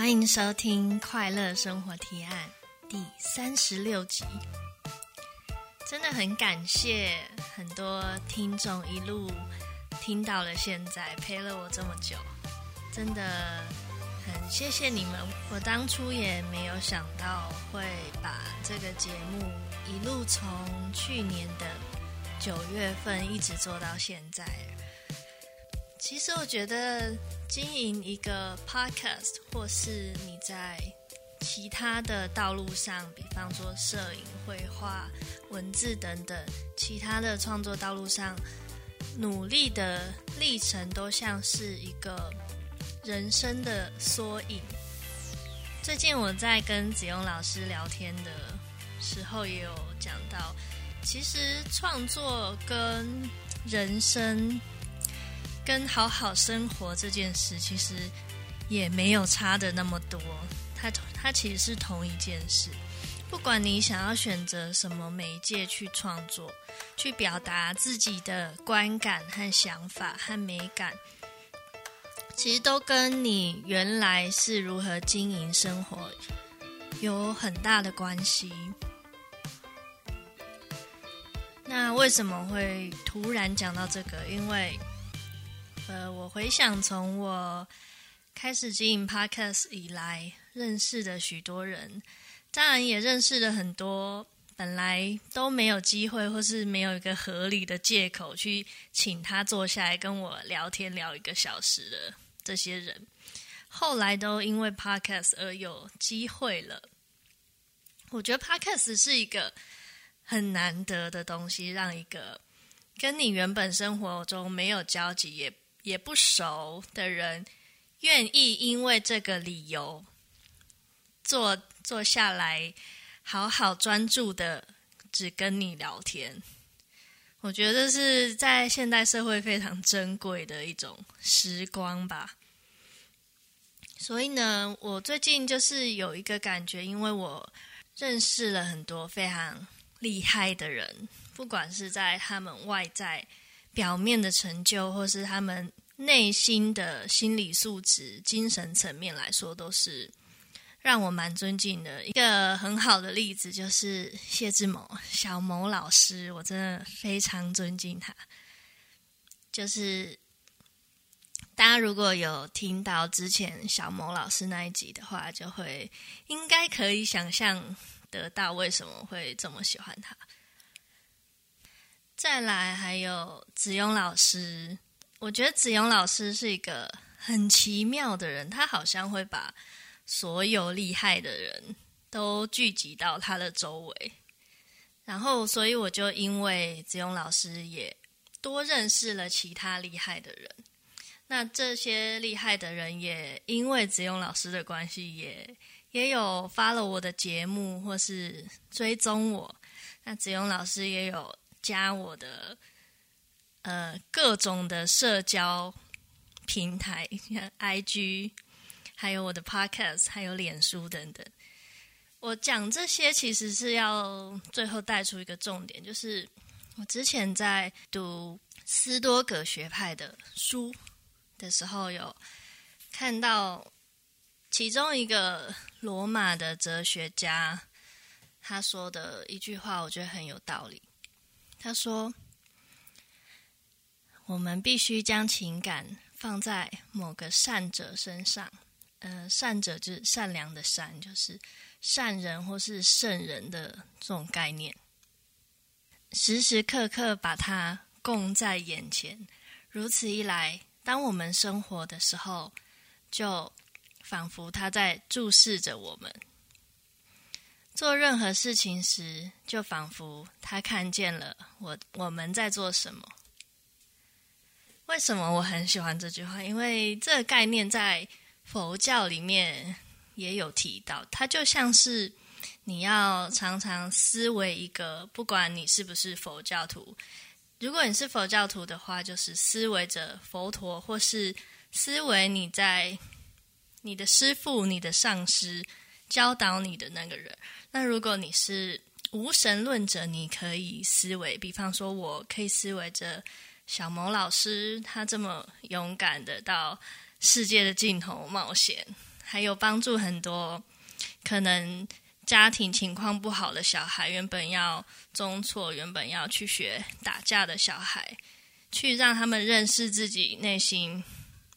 欢迎收听《快乐生活提案》第三十六集。真的很感谢很多听众一路听到了现在，陪了我这么久，真的很谢谢你们。我当初也没有想到会把这个节目一路从去年的九月份一直做到现在。其实我觉得经营一个 podcast，或是你在其他的道路上，比方说摄影、绘画、文字等等其他的创作道路上，努力的历程都像是一个人生的缩影。最近我在跟子雍老师聊天的时候，也有讲到，其实创作跟人生。跟好好生活这件事，其实也没有差的那么多。它它其实是同一件事。不管你想要选择什么媒介去创作，去表达自己的观感和想法和美感，其实都跟你原来是如何经营生活有很大的关系。那为什么会突然讲到这个？因为呃，我回想从我开始经营 Podcast 以来，认识的许多人，当然也认识了很多本来都没有机会或是没有一个合理的借口去请他坐下来跟我聊天聊一个小时的这些人，后来都因为 Podcast 而有机会了。我觉得 Podcast 是一个很难得的东西，让一个跟你原本生活中没有交集也。也不熟的人，愿意因为这个理由坐坐下来，好好专注的只跟你聊天。我觉得是在现代社会非常珍贵的一种时光吧。所以呢，我最近就是有一个感觉，因为我认识了很多非常厉害的人，不管是在他们外在。表面的成就，或是他们内心的心理素质、精神层面来说，都是让我蛮尊敬的。一个很好的例子就是谢志谋小谋老师，我真的非常尊敬他。就是大家如果有听到之前小谋老师那一集的话，就会应该可以想象得到为什么会这么喜欢他。再来还有子雍老师，我觉得子雍老师是一个很奇妙的人，他好像会把所有厉害的人都聚集到他的周围，然后所以我就因为子雍老师也多认识了其他厉害的人，那这些厉害的人也因为子雍老师的关系也也有发了我的节目或是追踪我，那子雍老师也有。加我的呃各种的社交平台，IG，还有我的 Podcast，还有脸书等等。我讲这些其实是要最后带出一个重点，就是我之前在读斯多葛学派的书的时候，有看到其中一个罗马的哲学家他说的一句话，我觉得很有道理。他说：“我们必须将情感放在某个善者身上，呃，善者就是善良的善，就是善人或是圣人的这种概念，时时刻刻把它供在眼前。如此一来，当我们生活的时候，就仿佛他在注视着我们。”做任何事情时，就仿佛他看见了我，我们在做什么。为什么我很喜欢这句话？因为这个概念在佛教里面也有提到。它就像是你要常常思维一个，不管你是不是佛教徒，如果你是佛教徒的话，就是思维着佛陀，或是思维你在你的师父、你的上师教导你的那个人。那如果你是无神论者，你可以思维，比方说，我可以思维着小谋老师，他这么勇敢的到世界的尽头冒险，还有帮助很多可能家庭情况不好的小孩，原本要中辍，原本要去学打架的小孩，去让他们认识自己内心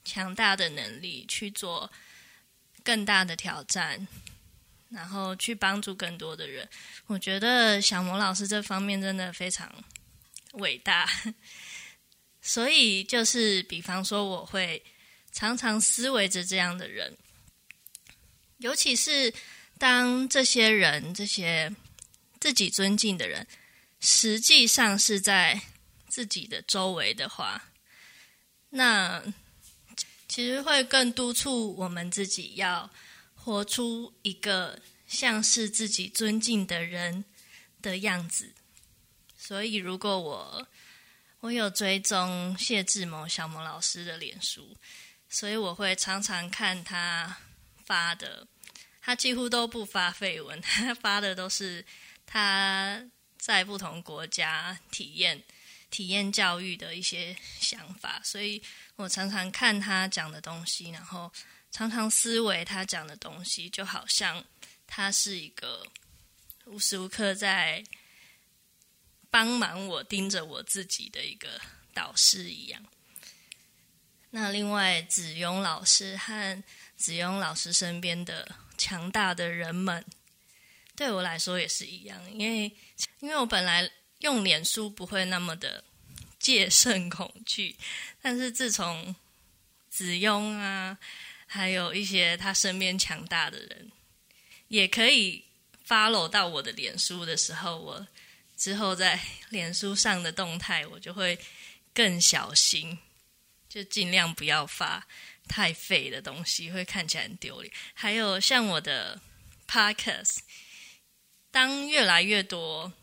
强大的能力，去做更大的挑战，然后去帮助更多的人。我觉得小魔老师这方面真的非常伟大。所以就是，比方说，我会常常思维着这样的人，尤其是当这些人、这些自己尊敬的人，实际上是在自己的周围的话，那其实会更督促我们自己要活出一个像是自己尊敬的人的样子。所以，如果我我有追踪谢志谋小魔老师的脸书，所以我会常常看他发的。他几乎都不发废文，他 发的都是他在不同国家体验、体验教育的一些想法。所以我常常看他讲的东西，然后常常思维他讲的东西，就好像他是一个无时无刻在。帮忙我盯着我自己的一个导师一样。那另外子庸老师和子庸老师身边的强大的人们，对我来说也是一样。因为因为我本来用脸书不会那么的戒慎恐惧，但是自从子庸啊，还有一些他身边强大的人，也可以 follow 到我的脸书的时候，我。之后在脸书上的动态，我就会更小心，就尽量不要发太废的东西，会看起来很丢脸。还有像我的 Podcast，当越来越多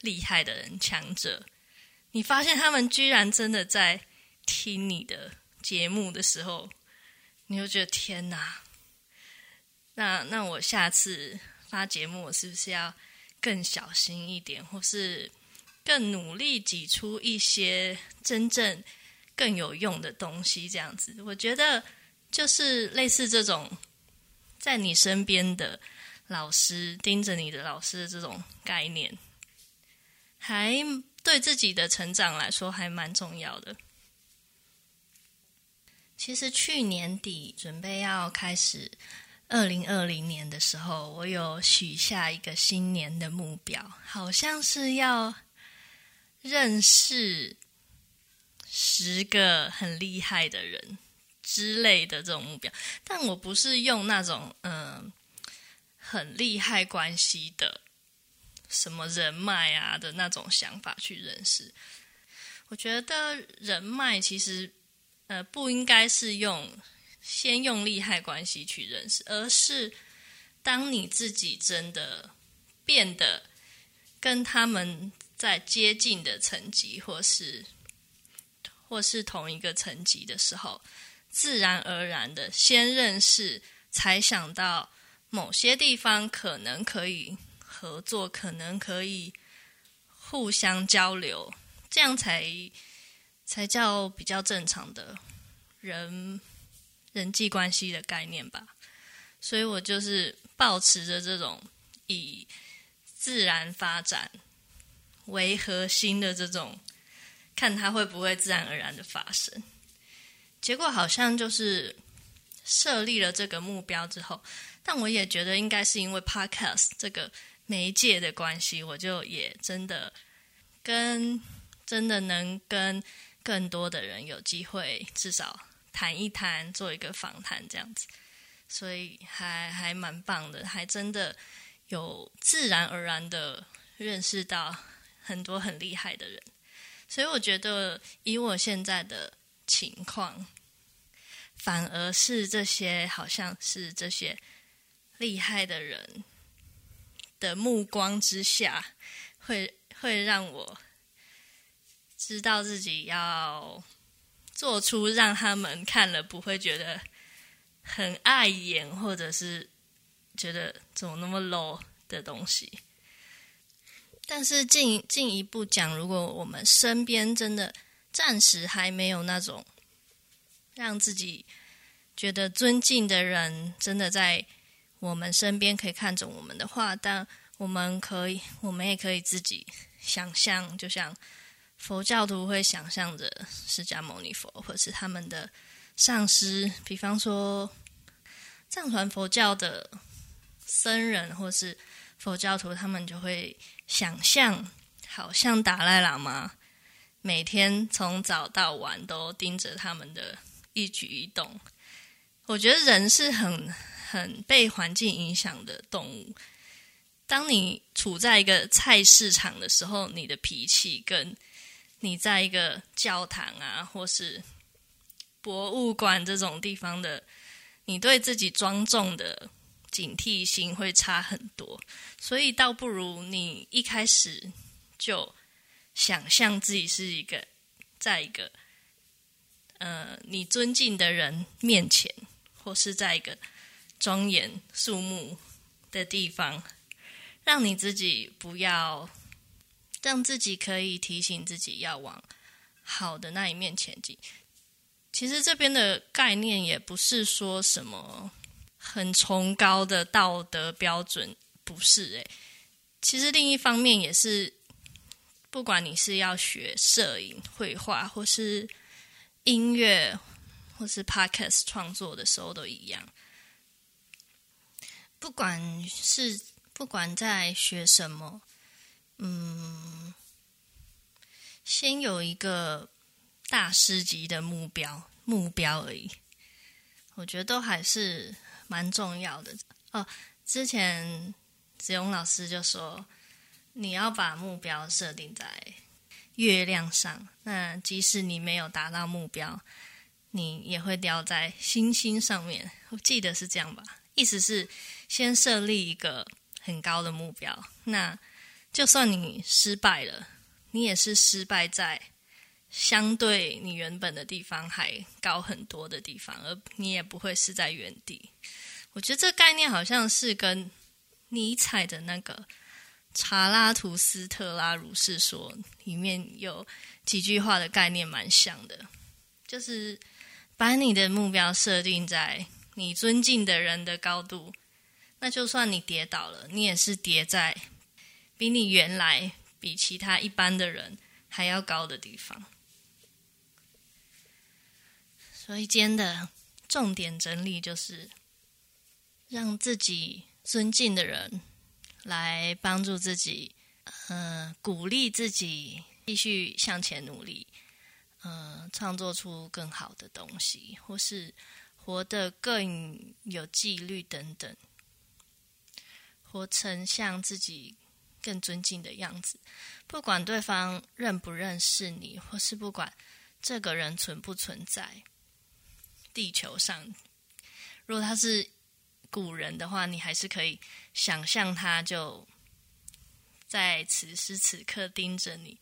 厉害的人、强者，你发现他们居然真的在听你的节目的时候，你就觉得天哪！那那我下次发节目，我是不是要？更小心一点，或是更努力挤出一些真正更有用的东西，这样子，我觉得就是类似这种在你身边的老师盯着你的老师的这种概念，还对自己的成长来说还蛮重要的。其实去年底准备要开始。二零二零年的时候，我有许下一个新年的目标，好像是要认识十个很厉害的人之类的这种目标。但我不是用那种嗯、很厉害关系的什么人脉啊的那种想法去认识。我觉得人脉其实呃不应该是用。先用利害关系去认识，而是当你自己真的变得跟他们在接近的层级，或是或是同一个层级的时候，自然而然的先认识，才想到某些地方可能可以合作，可能可以互相交流，这样才才叫比较正常的人。人际关系的概念吧，所以我就是抱持着这种以自然发展为核心的这种，看它会不会自然而然的发生。结果好像就是设立了这个目标之后，但我也觉得应该是因为 Podcast 这个媒介的关系，我就也真的跟真的能跟更多的人有机会，至少。谈一谈，做一个访谈这样子，所以还还蛮棒的，还真的有自然而然的认识到很多很厉害的人，所以我觉得以我现在的情况，反而是这些好像是这些厉害的人的目光之下，会会让我知道自己要。做出让他们看了不会觉得很碍眼，或者是觉得怎么那么 low 的东西。但是进进一步讲，如果我们身边真的暂时还没有那种让自己觉得尊敬的人真的在我们身边可以看着我们的话，但我们可以，我们也可以自己想象，就像佛教徒会想象着释迦牟尼佛，或者是他们的上师，比方说藏传佛教的僧人，或是佛教徒，他们就会想象，好像达赖喇嘛每天从早到晚都盯着他们的一举一动。我觉得人是很很被环境影响的动物。当你处在一个菜市场的时候，你的脾气跟你在一个教堂啊，或是博物馆这种地方的，你对自己庄重的警惕心会差很多。所以，倒不如你一开始就想象自己是一个，在一个呃你尊敬的人面前，或是在一个庄严肃穆的地方。让你自己不要，让自己可以提醒自己要往好的那一面前进。其实这边的概念也不是说什么很崇高的道德标准，不是诶。其实另一方面也是，不管你是要学摄影、绘画，或是音乐，或是 podcast 创作的时候都一样。不管是。不管在学什么，嗯，先有一个大师级的目标，目标而已，我觉得都还是蛮重要的哦。之前子勇老师就说，你要把目标设定在月亮上，那即使你没有达到目标，你也会掉在星星上面。我记得是这样吧？意思是先设立一个。很高的目标，那就算你失败了，你也是失败在相对你原本的地方还高很多的地方，而你也不会是在原地。我觉得这概念好像是跟尼采的那个《查拉图斯特拉如是说》里面有几句话的概念蛮像的，就是把你的目标设定在你尊敬的人的高度。那就算你跌倒了，你也是跌在比你原来、比其他一般的人还要高的地方。所以今天的重点整理就是，让自己尊敬的人来帮助自己，呃，鼓励自己继续向前努力，呃，创作出更好的东西，或是活得更有纪律等等。活成像自己更尊敬的样子，不管对方认不认识你，或是不管这个人存不存在地球上。如果他是古人的话，你还是可以想象他就在此时此刻盯着你。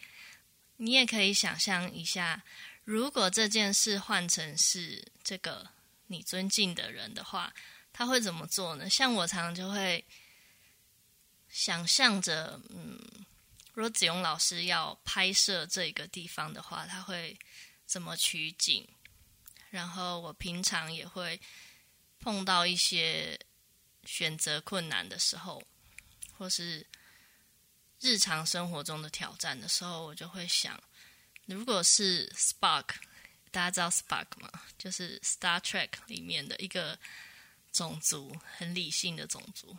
你也可以想象一下，如果这件事换成是这个你尊敬的人的话，他会怎么做呢？像我常常就会。想象着，嗯，如果子勇老师要拍摄这个地方的话，他会怎么取景？然后我平常也会碰到一些选择困难的时候，或是日常生活中的挑战的时候，我就会想，如果是 Spark，大家知道 Spark 吗？就是 Star Trek 里面的一个种族，很理性的种族。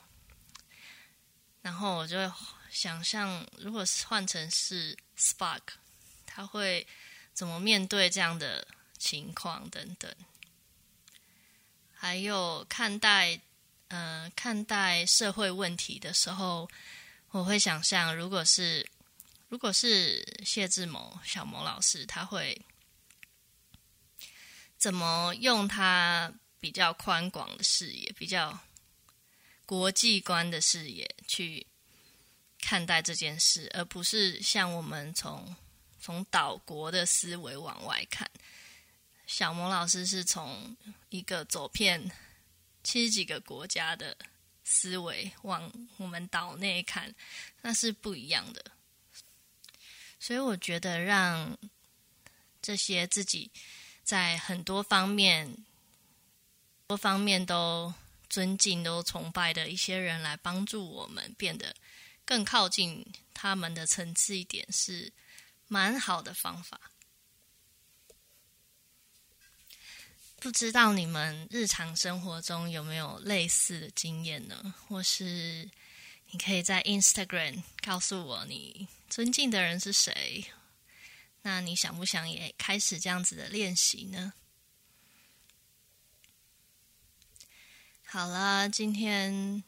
然后我就会想象，如果是换成是 Spark，他会怎么面对这样的情况等等。还有看待，呃，看待社会问题的时候，我会想象，如果是如果是谢志谋小谋老师，他会怎么用他比较宽广的视野，比较。国际观的视野去看待这件事，而不是像我们从从岛国的思维往外看。小萌老师是从一个走遍七十几个国家的思维往我们岛内看，那是不一样的。所以我觉得，让这些自己在很多方面多方面都尊敬、都崇拜的一些人来帮助我们变得更靠近他们的层次一点，是蛮好的方法。不知道你们日常生活中有没有类似的经验呢？或是你可以在 Instagram 告诉我你尊敬的人是谁？那你想不想也开始这样子的练习呢？好了，今天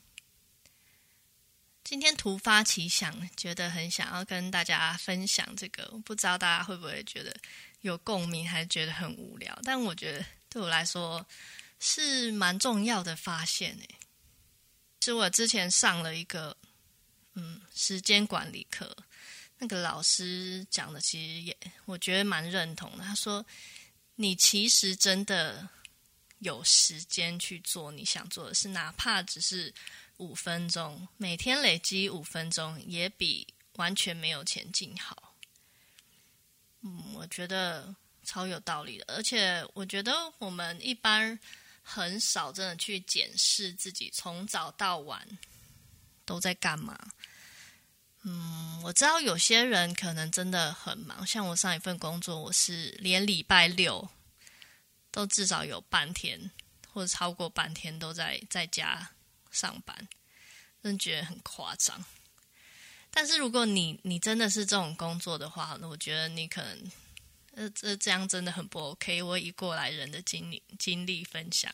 今天突发奇想，觉得很想要跟大家分享这个，不知道大家会不会觉得有共鸣，还是觉得很无聊？但我觉得。对我来说是蛮重要的发现诶，是我之前上了一个嗯时间管理课，那个老师讲的其实也我觉得蛮认同的。他说，你其实真的有时间去做你想做的事，哪怕只是五分钟，每天累积五分钟，也比完全没有前进好。嗯，我觉得。超有道理的，而且我觉得我们一般很少真的去检视自己从早到晚都在干嘛。嗯，我知道有些人可能真的很忙，像我上一份工作，我是连礼拜六都至少有半天或者超过半天都在在家上班，真觉得很夸张。但是如果你你真的是这种工作的话，那我觉得你可能。这这这样真的很不 OK。我以过来人的经历经历分享，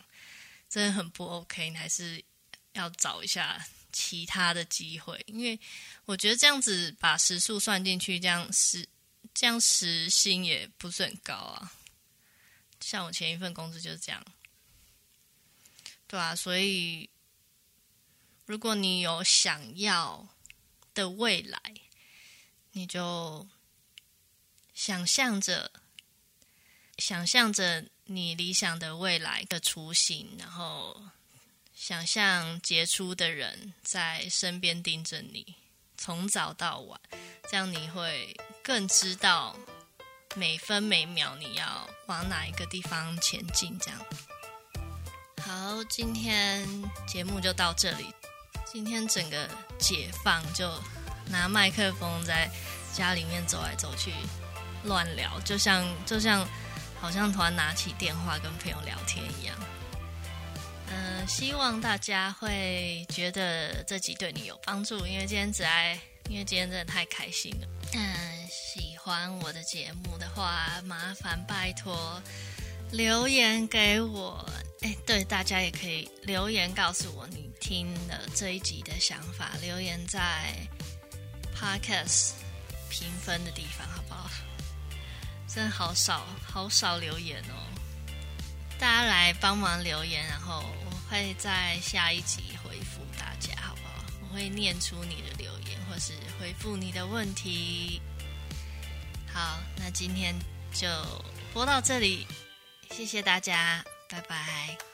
真的很不 OK。你还是要找一下其他的机会，因为我觉得这样子把时数算进去，这样时这样时薪也不是很高啊。像我前一份工资就是这样，对啊。所以如果你有想要的未来，你就。想象着，想象着你理想的未来的雏形，然后想象杰出的人在身边盯着你，从早到晚，这样你会更知道每分每秒你要往哪一个地方前进。这样，好，今天节目就到这里。今天整个解放，就拿麦克风在家里面走来走去。乱聊，就像就像，好像突然拿起电话跟朋友聊天一样。嗯、呃，希望大家会觉得这集对你有帮助，因为今天只爱，因为今天真的太开心了。嗯、呃，喜欢我的节目的话，麻烦拜托留言给我。哎，对，大家也可以留言告诉我你听了这一集的想法，留言在 Podcast 评分的地方，好不好？真的好少，好少留言哦！大家来帮忙留言，然后我会在下一集回复大家，好不好？我会念出你的留言，或是回复你的问题。好，那今天就播到这里，谢谢大家，拜拜。